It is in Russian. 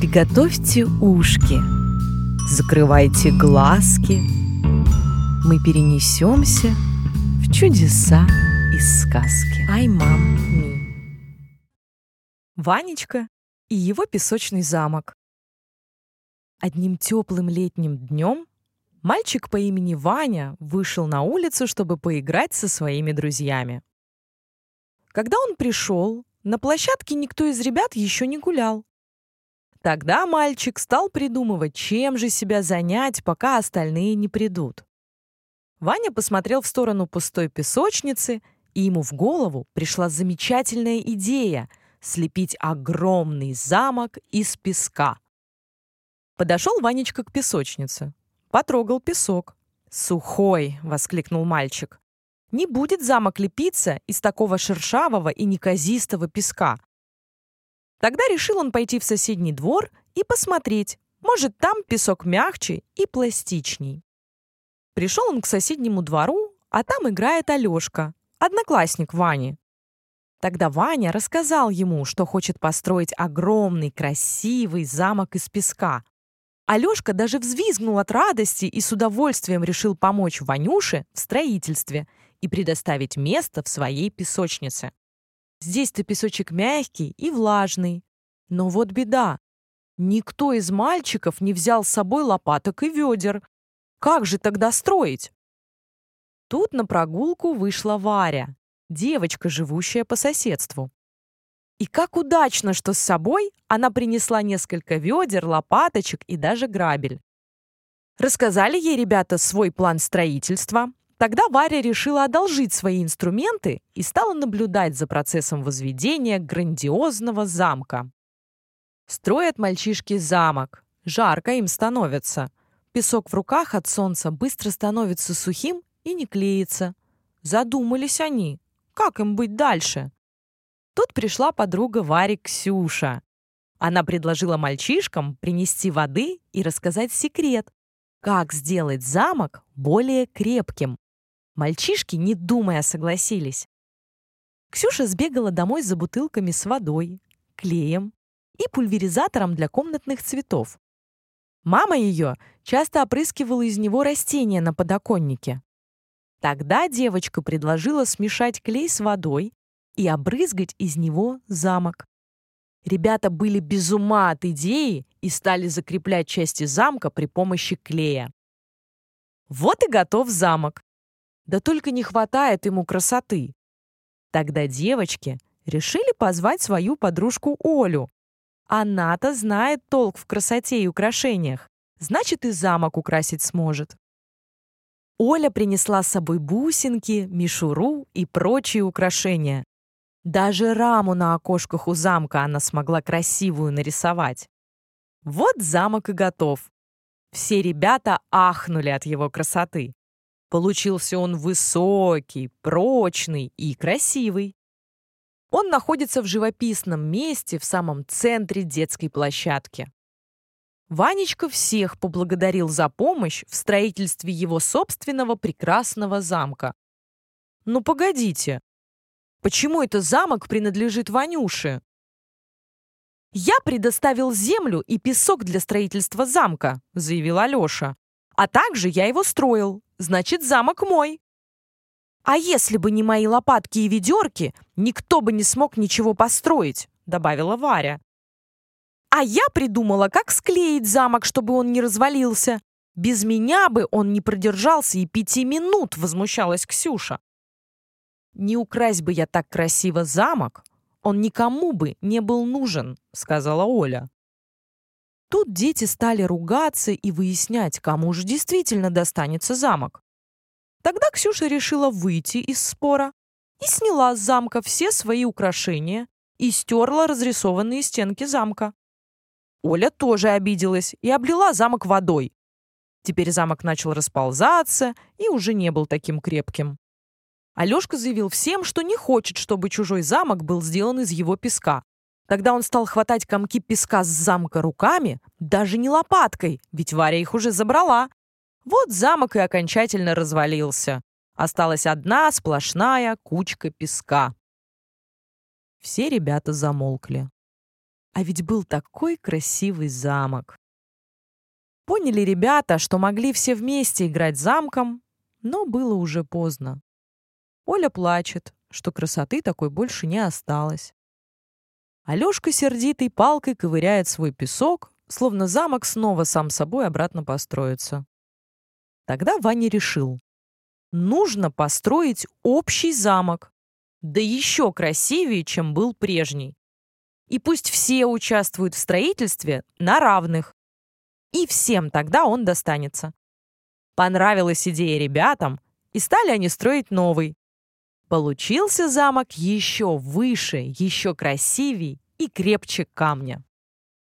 Приготовьте ушки, закрывайте глазки. Мы перенесемся в чудеса из сказки. Ай, мам, ми. Ванечка и его песочный замок. Одним теплым летним днем мальчик по имени Ваня вышел на улицу, чтобы поиграть со своими друзьями. Когда он пришел, на площадке никто из ребят еще не гулял. Тогда мальчик стал придумывать, чем же себя занять, пока остальные не придут. Ваня посмотрел в сторону пустой песочницы, и ему в голову пришла замечательная идея — слепить огромный замок из песка. Подошел Ванечка к песочнице, потрогал песок. «Сухой!» — воскликнул мальчик. «Не будет замок лепиться из такого шершавого и неказистого песка. Тогда решил он пойти в соседний двор и посмотреть, может, там песок мягче и пластичней. Пришел он к соседнему двору, а там играет Алешка, одноклассник Вани. Тогда Ваня рассказал ему, что хочет построить огромный красивый замок из песка. Алешка даже взвизгнул от радости и с удовольствием решил помочь Ванюше в строительстве и предоставить место в своей песочнице. Здесь-то песочек мягкий и влажный. Но вот беда. Никто из мальчиков не взял с собой лопаток и ведер. Как же тогда строить? Тут на прогулку вышла Варя, девочка, живущая по соседству. И как удачно, что с собой она принесла несколько ведер, лопаточек и даже грабель. Рассказали ей ребята свой план строительства, Тогда Варя решила одолжить свои инструменты и стала наблюдать за процессом возведения грандиозного замка. Строят мальчишки замок. Жарко им становится. Песок в руках от солнца быстро становится сухим и не клеится. Задумались они, как им быть дальше. Тут пришла подруга Вари Ксюша. Она предложила мальчишкам принести воды и рассказать секрет, как сделать замок более крепким. Мальчишки, не думая, согласились. Ксюша сбегала домой за бутылками с водой, клеем и пульверизатором для комнатных цветов. Мама ее часто опрыскивала из него растения на подоконнике. Тогда девочка предложила смешать клей с водой и обрызгать из него замок. Ребята были без ума от идеи и стали закреплять части замка при помощи клея. Вот и готов замок. Да только не хватает ему красоты. Тогда девочки решили позвать свою подружку Олю. Она-то знает толк в красоте и украшениях, значит и замок украсить сможет. Оля принесла с собой бусинки, мишуру и прочие украшения. Даже раму на окошках у замка она смогла красивую нарисовать. Вот замок и готов. Все ребята ахнули от его красоты. Получился он высокий, прочный и красивый. Он находится в живописном месте в самом центре детской площадки. Ванечка всех поблагодарил за помощь в строительстве его собственного прекрасного замка. Ну погодите, почему это замок принадлежит Ванюше? «Я предоставил землю и песок для строительства замка», заявил Алёша. «А также я его строил значит, замок мой. А если бы не мои лопатки и ведерки, никто бы не смог ничего построить, добавила Варя. А я придумала, как склеить замок, чтобы он не развалился. Без меня бы он не продержался и пяти минут, возмущалась Ксюша. Не украсть бы я так красиво замок, он никому бы не был нужен, сказала Оля. Тут дети стали ругаться и выяснять, кому же действительно достанется замок. Тогда Ксюша решила выйти из спора и сняла с замка все свои украшения и стерла разрисованные стенки замка. Оля тоже обиделась и облила замок водой. Теперь замок начал расползаться и уже не был таким крепким. Алёшка заявил всем, что не хочет, чтобы чужой замок был сделан из его песка, Тогда он стал хватать комки песка с замка руками, даже не лопаткой, ведь Варя их уже забрала. Вот замок и окончательно развалился. Осталась одна сплошная кучка песка. Все ребята замолкли. А ведь был такой красивый замок. Поняли ребята, что могли все вместе играть замком, но было уже поздно. Оля плачет, что красоты такой больше не осталось. Алёшка сердитый палкой ковыряет свой песок, словно замок снова сам собой обратно построится. Тогда Ваня решил. Нужно построить общий замок, да еще красивее, чем был прежний. И пусть все участвуют в строительстве на равных. И всем тогда он достанется. Понравилась идея ребятам, и стали они строить новый. Получился замок еще выше, еще красивей и крепче камня.